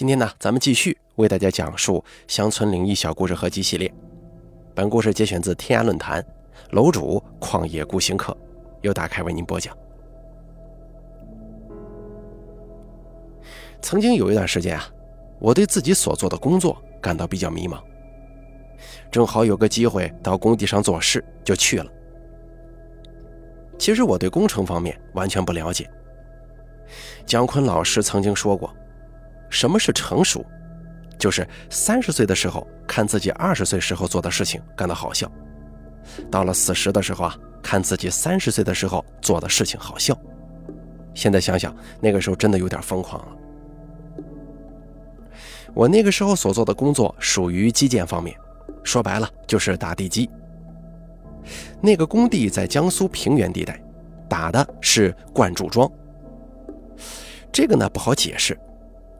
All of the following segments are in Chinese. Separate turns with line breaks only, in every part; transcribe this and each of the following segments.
今天呢，咱们继续为大家讲述乡村灵异小故事合集系列。本故事节选自天涯论坛，楼主旷野孤行客又打开为您播讲。曾经有一段时间啊，我对自己所做的工作感到比较迷茫。正好有个机会到工地上做事，就去了。其实我对工程方面完全不了解。姜昆老师曾经说过。什么是成熟？就是三十岁的时候看自己二十岁时候做的事情感到好笑，到了四十的时候啊，看自己三十岁的时候做的事情好笑。现在想想，那个时候真的有点疯狂了。我那个时候所做的工作属于基建方面，说白了就是打地基。那个工地在江苏平原地带，打的是灌注桩。这个呢不好解释。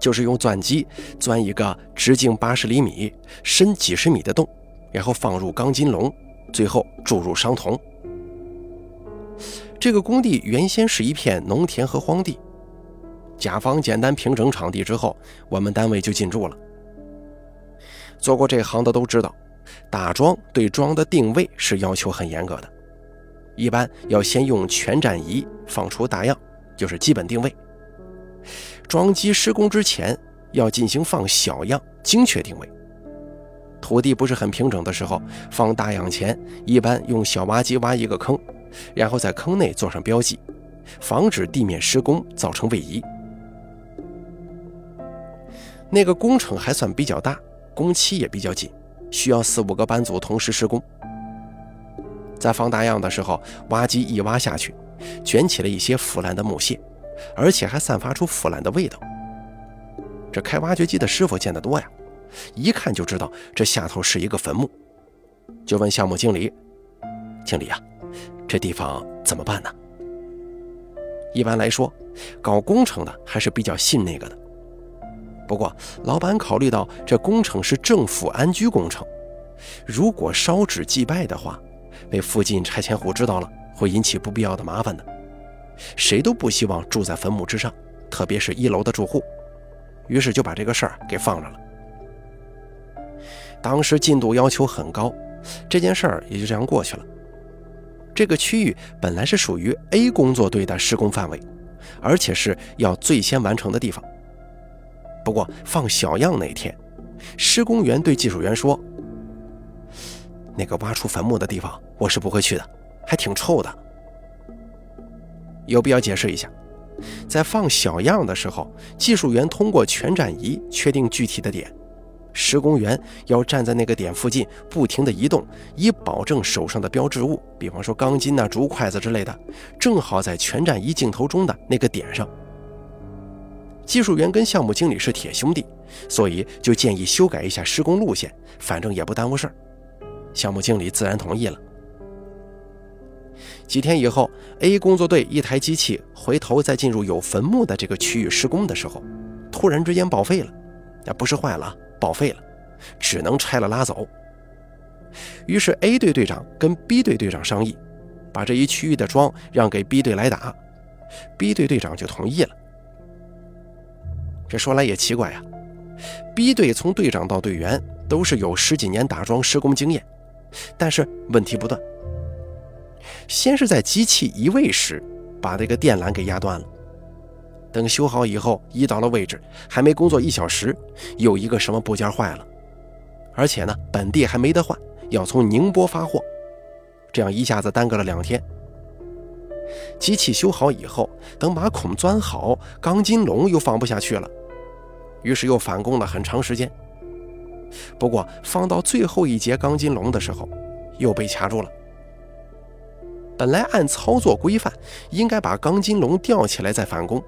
就是用钻机钻一个直径八十厘米、深几十米的洞，然后放入钢筋笼，最后注入商铜。这个工地原先是一片农田和荒地，甲方简单平整场地之后，我们单位就进驻了。做过这行的都知道，打桩对桩的定位是要求很严格的，一般要先用全站仪放出大样，就是基本定位。桩基施工之前要进行放小样，精确定位。土地不是很平整的时候，放大样前一般用小挖机挖一个坑，然后在坑内做上标记，防止地面施工造成位移。那个工程还算比较大，工期也比较紧，需要四五个班组同时施工。在放大样的时候，挖机一挖下去，卷起了一些腐烂的木屑。而且还散发出腐烂的味道。这开挖掘机的师傅见得多呀，一看就知道这下头是一个坟墓，就问项目经理：“经理啊，这地方怎么办呢？”一般来说，搞工程的还是比较信那个的。不过老板考虑到这工程是政府安居工程，如果烧纸祭拜的话，被附近拆迁户知道了，会引起不必要的麻烦的。谁都不希望住在坟墓之上，特别是一楼的住户，于是就把这个事儿给放着了。当时进度要求很高，这件事儿也就这样过去了。这个区域本来是属于 A 工作队的施工范围，而且是要最先完成的地方。不过放小样那天，施工员对技术员说：“那个挖出坟墓的地方，我是不会去的，还挺臭的。”有必要解释一下，在放小样的时候，技术员通过全站仪确定具体的点，施工员要站在那个点附近不停地移动，以保证手上的标志物，比方说钢筋呐、竹筷子之类的，正好在全站仪镜头中的那个点上。技术员跟项目经理是铁兄弟，所以就建议修改一下施工路线，反正也不耽误事儿。项目经理自然同意了。几天以后，A 工作队一台机器回头再进入有坟墓的这个区域施工的时候，突然之间报废了。那，不是坏了，报废了，只能拆了拉走。于是 A 队队长跟 B 队队长商议，把这一区域的桩让给 B 队来打。B 队队长就同意了。这说来也奇怪呀，B 队从队长到队员都是有十几年打桩施工经验，但是问题不断。先是在机器移位时，把这个电缆给压断了。等修好以后，移到了位置，还没工作一小时，又一个什么部件坏了，而且呢，本地还没得换，要从宁波发货，这样一下子耽搁了两天。机器修好以后，等把孔钻好，钢筋笼又放不下去了，于是又返工了很长时间。不过放到最后一节钢筋笼的时候，又被卡住了。本来按操作规范，应该把钢筋笼吊起来再返工。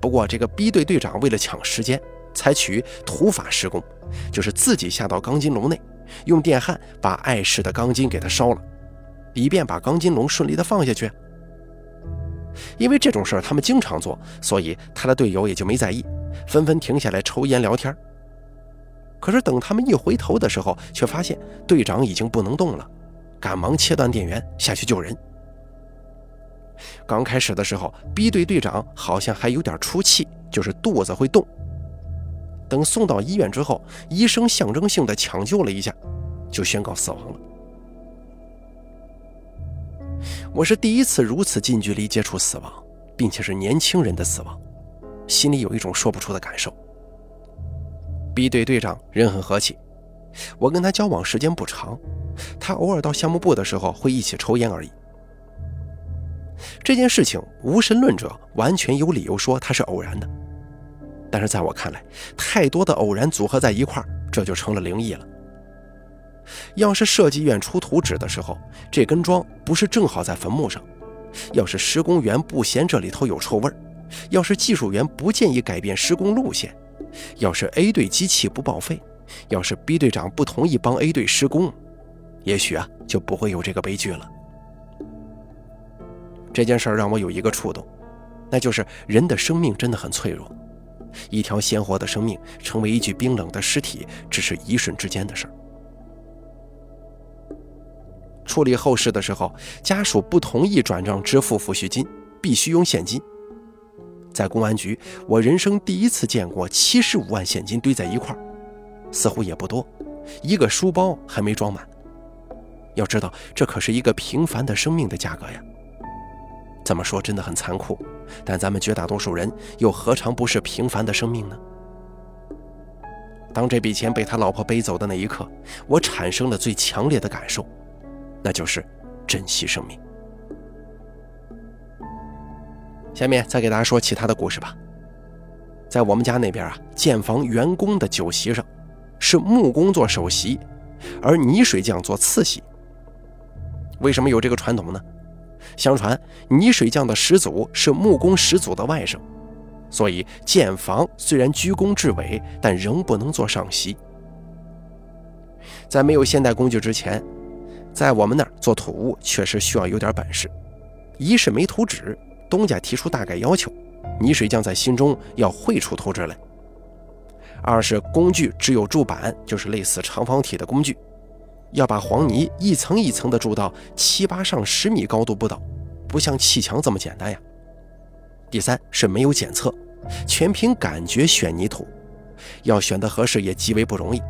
不过这个 B 队队长为了抢时间，采取土法施工，就是自己下到钢筋笼内，用电焊把碍事的钢筋给它烧了，以便把钢筋笼顺利的放下去。因为这种事儿他们经常做，所以他的队友也就没在意，纷纷停下来抽烟聊天。可是等他们一回头的时候，却发现队长已经不能动了，赶忙切断电源下去救人。刚开始的时候，B 队队长好像还有点出气，就是肚子会动。等送到医院之后，医生象征性的抢救了一下，就宣告死亡了。我是第一次如此近距离接触死亡，并且是年轻人的死亡，心里有一种说不出的感受。B 队队长人很和气，我跟他交往时间不长，他偶尔到项目部的时候会一起抽烟而已。这件事情，无神论者完全有理由说它是偶然的，但是在我看来，太多的偶然组合在一块儿，这就成了灵异了。要是设计院出图纸的时候，这根桩不是正好在坟墓上；要是施工员不嫌这里头有臭味儿；要是技术员不建议改变施工路线；要是 A 队机器不报废；要是 B 队长不同意帮 A 队施工，也许啊就不会有这个悲剧了。这件事让我有一个触动，那就是人的生命真的很脆弱，一条鲜活的生命成为一具冰冷的尸体，只是一瞬之间的事儿。处理后事的时候，家属不同意转账支付抚恤金，必须用现金。在公安局，我人生第一次见过七十五万现金堆在一块儿，似乎也不多，一个书包还没装满。要知道，这可是一个平凡的生命的价格呀。这么说真的很残酷，但咱们绝大多数人又何尝不是平凡的生命呢？当这笔钱被他老婆背走的那一刻，我产生了最强烈的感受，那就是珍惜生命。下面再给大家说其他的故事吧。在我们家那边啊，建房员工的酒席上，是木工做首席，而泥水匠做次席。为什么有这个传统呢？相传泥水匠的始祖是木工始祖的外甥，所以建房虽然居功至伟，但仍不能做上席。在没有现代工具之前，在我们那儿做土屋确实需要有点本事。一是没图纸，东家提出大概要求，泥水匠在心中要绘出图纸来；二是工具只有铸板，就是类似长方体的工具。要把黄泥一层一层的筑到七八上十米高度不倒，不像砌墙这么简单呀。第三是没有检测，全凭感觉选泥土，要选的合适也极为不容易，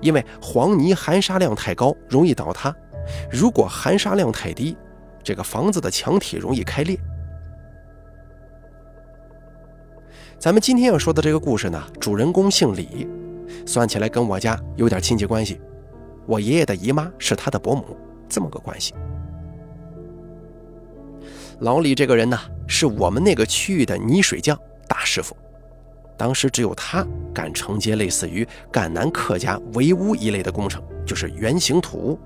因为黄泥含沙量太高，容易倒塌；如果含沙量太低，这个房子的墙体容易开裂。咱们今天要说的这个故事呢，主人公姓李，算起来跟我家有点亲戚关系。我爷爷的姨妈是他的伯母，这么个关系。老李这个人呢，是我们那个区域的泥水匠大师傅，当时只有他敢承接类似于赣南客家围屋一类的工程，就是圆形土屋。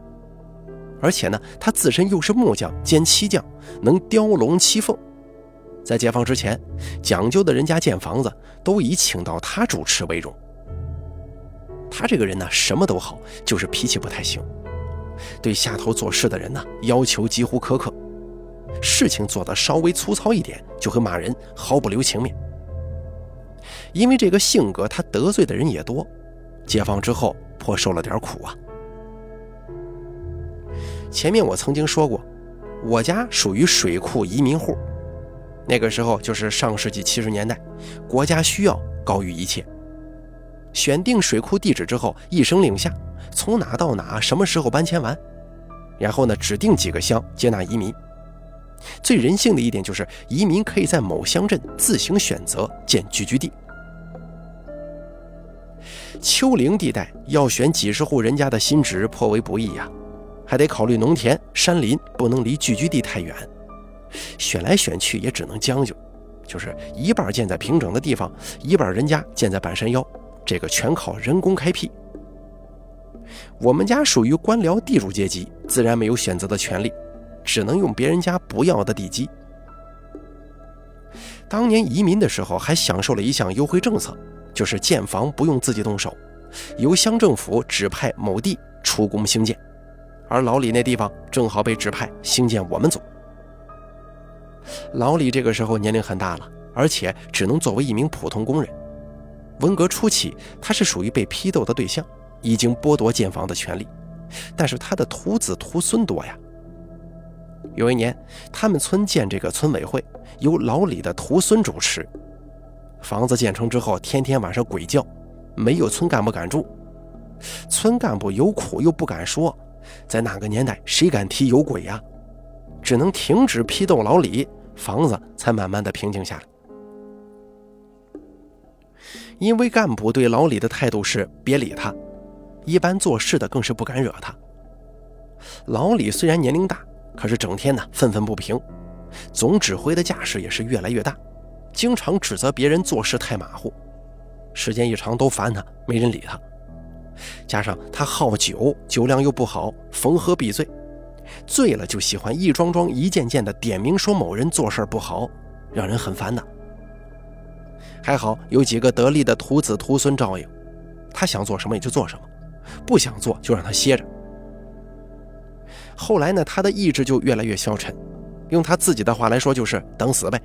而且呢，他自身又是木匠兼漆匠，能雕龙漆凤。在解放之前，讲究的人家建房子都以请到他主持为荣。他这个人呢，什么都好，就是脾气不太行。对下头做事的人呢，要求几乎苛刻，事情做得稍微粗糙一点，就会骂人，毫不留情面。因为这个性格，他得罪的人也多。解放之后，颇受了点苦啊。前面我曾经说过，我家属于水库移民户，那个时候就是上世纪七十年代，国家需要高于一切。选定水库地址之后，一声令下，从哪到哪，什么时候搬迁完，然后呢，指定几个乡接纳移民。最人性的一点就是，移民可以在某乡镇自行选择建聚居地。丘陵地带要选几十户人家的新址颇为不易呀，还得考虑农田、山林不能离聚居地太远。选来选去也只能将就，就是一半建在平整的地方，一半人家建在半山腰。这个全靠人工开辟。我们家属于官僚地主阶级，自然没有选择的权利，只能用别人家不要的地基。当年移民的时候，还享受了一项优惠政策，就是建房不用自己动手，由乡政府指派某地出工兴建。而老李那地方正好被指派兴建我们组。老李这个时候年龄很大了，而且只能作为一名普通工人。文革初期，他是属于被批斗的对象，已经剥夺建房的权利，但是他的徒子徒孙多呀。有一年，他们村建这个村委会，由老李的徒孙主持。房子建成之后，天天晚上鬼叫，没有村干部敢住。村干部有苦又不敢说，在那个年代谁敢提有鬼呀？只能停止批斗老李，房子才慢慢的平静下来。因为干部对老李的态度是别理他，一般做事的更是不敢惹他。老李虽然年龄大，可是整天呢愤愤不平，总指挥的架势也是越来越大，经常指责别人做事太马虎，时间一长都烦他，没人理他。加上他好酒，酒量又不好，逢喝必醉，醉了就喜欢一桩桩、一件件的点名说某人做事不好，让人很烦的。还好有几个得力的徒子徒孙照应，他想做什么也就做什么，不想做就让他歇着。后来呢，他的意志就越来越消沉，用他自己的话来说就是等死呗。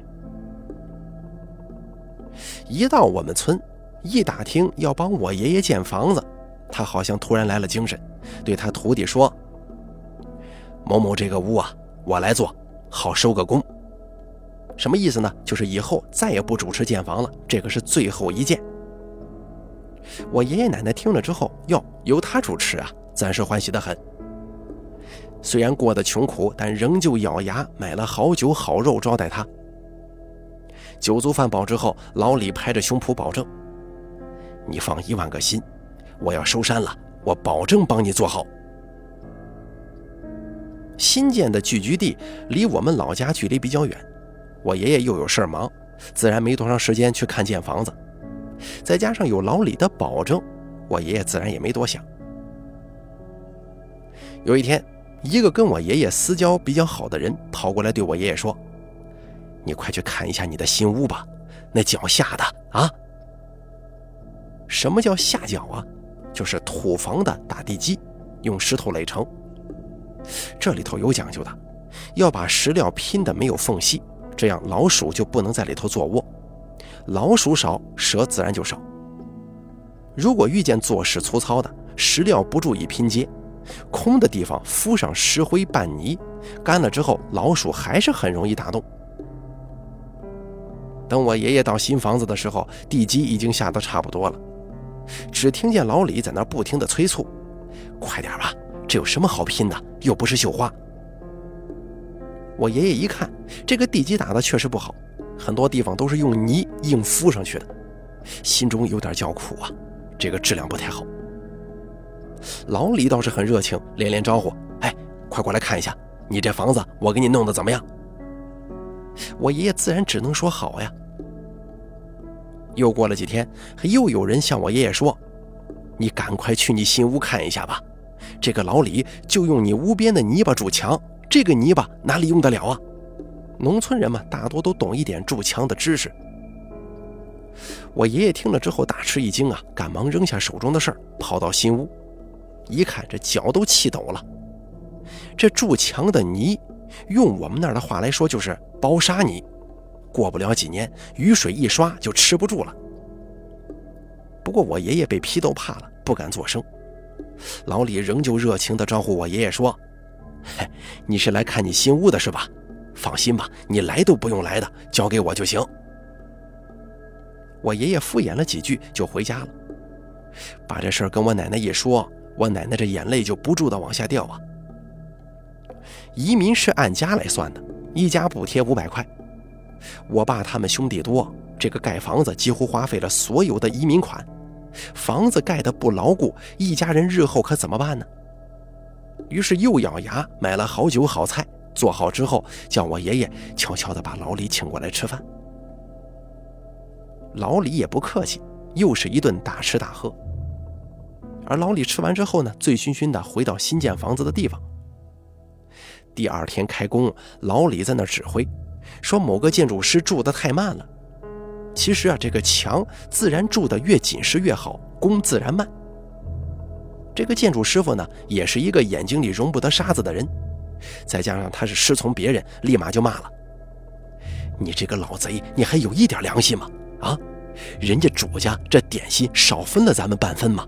一到我们村，一打听要帮我爷爷建房子，他好像突然来了精神，对他徒弟说：“某某这个屋啊，我来做，好收个工。”什么意思呢？就是以后再也不主持建房了，这个是最后一件。我爷爷奶奶听了之后，哟，由他主持啊，暂时欢喜的很。虽然过得穷苦，但仍旧咬牙买了好酒好肉招待他。酒足饭饱之后，老李拍着胸脯保证：“你放一万个心，我要收山了，我保证帮你做好。”新建的聚居地离我们老家距离比较远。我爷爷又有事儿忙，自然没多长时间去看建房子。再加上有老李的保证，我爷爷自然也没多想。有一天，一个跟我爷爷私交比较好的人跑过来对我爷爷说：“你快去看一下你的新屋吧，那脚下的啊。”什么叫下脚啊？就是土房的打地基，用石头垒成。这里头有讲究的，要把石料拼的没有缝隙。这样老鼠就不能在里头做窝，老鼠少，蛇自然就少。如果遇见做事粗糙的，石料不注意拼接，空的地方敷上石灰拌泥，干了之后，老鼠还是很容易打洞。等我爷爷到新房子的时候，地基已经下得差不多了，只听见老李在那不停地催促：“快点吧，这有什么好拼的？又不是绣花。”我爷爷一看，这个地基打的确实不好，很多地方都是用泥硬敷上去的，心中有点叫苦啊，这个质量不太好。老李倒是很热情，连连招呼：“哎，快过来看一下，你这房子我给你弄得怎么样？”我爷爷自然只能说好呀。又过了几天，又有人向我爷爷说：“你赶快去你新屋看一下吧，这个老李就用你屋边的泥巴筑墙。”这个泥巴哪里用得了啊？农村人嘛，大多都懂一点筑墙的知识。我爷爷听了之后大吃一惊啊，赶忙扔下手中的事儿，跑到新屋，一看这脚都气抖了。这筑墙的泥，用我们那儿的话来说就是包沙泥，过不了几年，雨水一刷就吃不住了。不过我爷爷被批斗怕了，不敢作声。老李仍旧热情地招呼我爷爷说。嘿，你是来看你新屋的是吧？放心吧，你来都不用来的，交给我就行。我爷爷敷衍了几句就回家了，把这事儿跟我奶奶一说，我奶奶这眼泪就不住的往下掉啊。移民是按家来算的，一家补贴五百块。我爸他们兄弟多，这个盖房子几乎花费了所有的移民款，房子盖得不牢固，一家人日后可怎么办呢？于是又咬牙买了好酒好菜，做好之后，叫我爷爷悄悄地把老李请过来吃饭。老李也不客气，又是一顿大吃大喝。而老李吃完之后呢，醉醺醺地回到新建房子的地方。第二天开工，老李在那指挥，说某个建筑师住得太慢了。其实啊，这个墙自然住得越紧实越好，工自然慢。这个建筑师傅呢，也是一个眼睛里容不得沙子的人，再加上他是师从别人，立马就骂了：“你这个老贼，你还有一点良心吗？啊，人家主家这点心少分了咱们半分吗？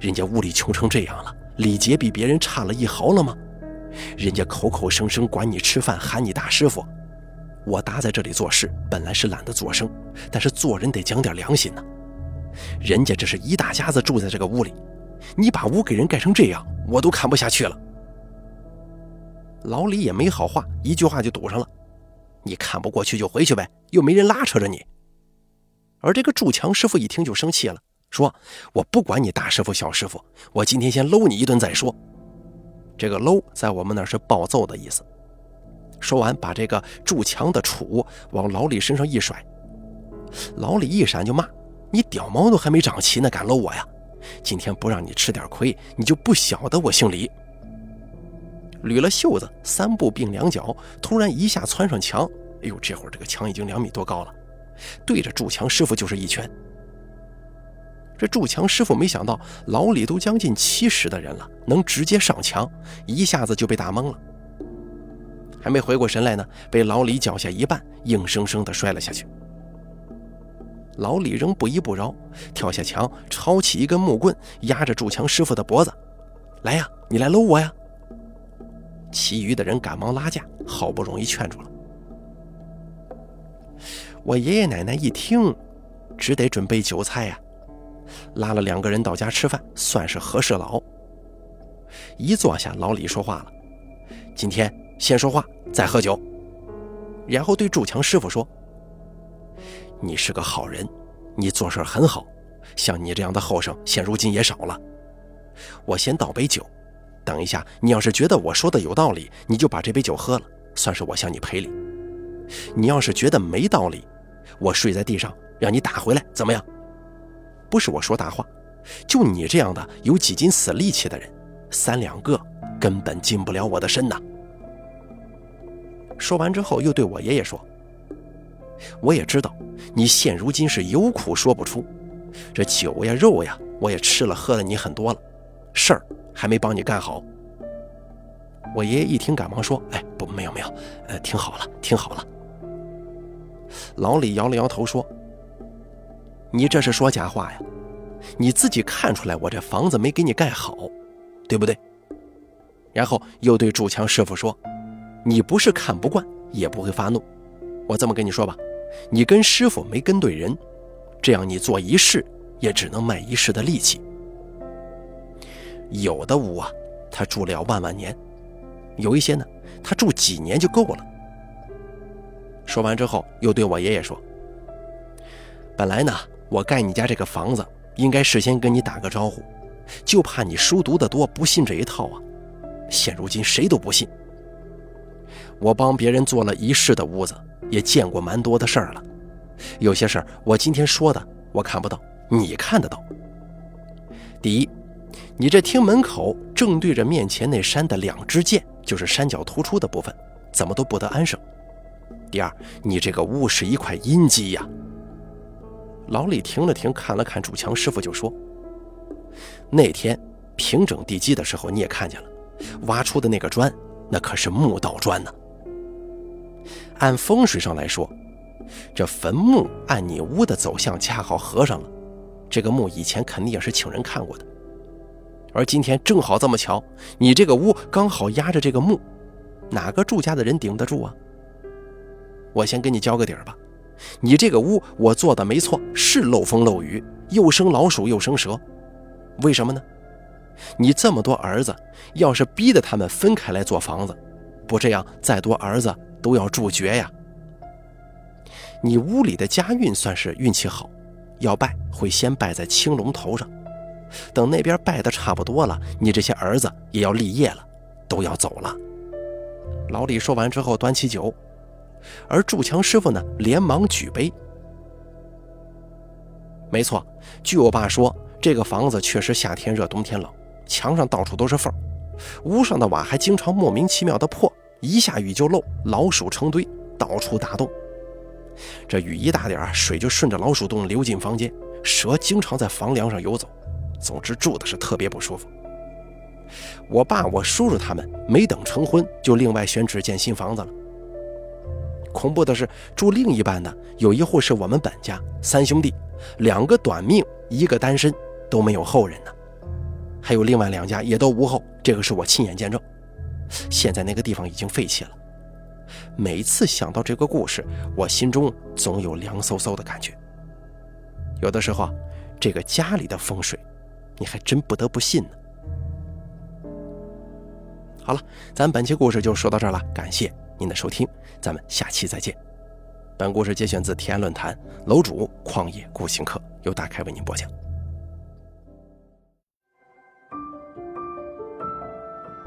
人家屋里穷成这样了，礼节比别人差了一毫了吗？人家口口声声管你吃饭，喊你大师傅，我搭在这里做事，本来是懒得做声，但是做人得讲点良心呐。人家这是一大家子住在这个屋里，你把屋给人盖成这样，我都看不下去了。老李也没好话，一句话就堵上了：“你看不过去就回去呗，又没人拉扯着你。”而这个筑墙师傅一听就生气了，说：“我不管你大师傅小师傅，我今天先搂你一顿再说。”这个搂在我们那是暴揍的意思。说完，把这个筑墙的杵往老李身上一甩，老李一闪就骂：“你屌毛都还没长齐呢，敢搂我呀？今天不让你吃点亏，你就不晓得我姓李。”捋了袖子，三步并两脚，突然一下窜上墙。哎呦，这会儿这个墙已经两米多高了，对着筑墙师傅就是一拳。这筑墙师傅没想到老李都将近七十的人了，能直接上墙，一下子就被打懵了。还没回过神来呢，被老李脚下一绊，硬生生的摔了下去。老李仍不依不饶，跳下墙，抄起一根木棍，压着筑墙师傅的脖子：“来呀，你来搂我呀！”其余的人赶忙拉架，好不容易劝住了。我爷爷奶奶一听，只得准备酒菜呀，拉了两个人到家吃饭，算是和事佬。一坐下，老李说话了：“今天先说话，再喝酒。”然后对筑墙师傅说：“你是个好人，你做事很好，像你这样的后生，现如今也少了。我先倒杯酒。”等一下，你要是觉得我说的有道理，你就把这杯酒喝了，算是我向你赔礼。你要是觉得没道理，我睡在地上让你打回来，怎么样？不是我说大话，就你这样的有几斤死力气的人，三两个根本进不了我的身呐。说完之后，又对我爷爷说：“我也知道你现如今是有苦说不出，这酒呀肉呀，我也吃了喝了你很多了，事儿。”还没帮你干好，我爷爷一听，赶忙说：“哎，不，没有没有，呃，听好了，听好了。”老李摇了摇头说：“你这是说假话呀？你自己看出来我这房子没给你盖好，对不对？”然后又对筑墙师傅说：“你不是看不惯，也不会发怒。我这么跟你说吧，你跟师傅没跟对人，这样你做一世也只能卖一世的力气。”有的屋啊，他住了万万年；有一些呢，他住几年就够了。说完之后，又对我爷爷说：“本来呢，我盖你家这个房子，应该事先跟你打个招呼，就怕你书读得多，不信这一套啊。现如今谁都不信。我帮别人做了一世的屋子，也见过蛮多的事儿了。有些事儿我今天说的，我看不到，你看得到。第一。”你这厅门口正对着面前那山的两支箭，就是山脚突出的部分，怎么都不得安生。第二，你这个屋是一块阴基呀。老李停了停，看了看主墙师傅，就说：“那天平整地基的时候，你也看见了，挖出的那个砖，那可是墓道砖呢。按风水上来说，这坟墓按你屋的走向恰好合上了，这个墓以前肯定也是请人看过的。”而今天正好这么巧，你这个屋刚好压着这个墓，哪个住家的人顶得住啊？我先给你交个底儿吧，你这个屋我做的没错，是漏风漏雨，又生老鼠又生蛇，为什么呢？你这么多儿子，要是逼得他们分开来做房子，不这样，再多儿子都要住绝呀。你屋里的家运算是运气好，要拜会先拜在青龙头上。等那边拜的差不多了，你这些儿子也要立业了，都要走了。老李说完之后，端起酒，而筑墙师傅呢，连忙举杯。没错，据我爸说，这个房子确实夏天热，冬天冷，墙上到处都是缝，屋上的瓦还经常莫名其妙的破，一下雨就漏，老鼠成堆，到处打洞。这雨一大点水就顺着老鼠洞流进房间，蛇经常在房梁上游走。总之住的是特别不舒服。我爸、我叔叔他们没等成婚，就另外选址建新房子了。恐怖的是，住另一半的有一户是我们本家三兄弟，两个短命，一个单身，都没有后人呢。还有另外两家也都无后，这个是我亲眼见证。现在那个地方已经废弃了。每次想到这个故事，我心中总有凉飕飕的感觉。有的时候。这个家里的风水，你还真不得不信呢。好了，咱本期故事就说到这儿了，感谢您的收听，咱们下期再见。本故事节选自天安论坛楼主旷野孤行客，由大开为您播讲。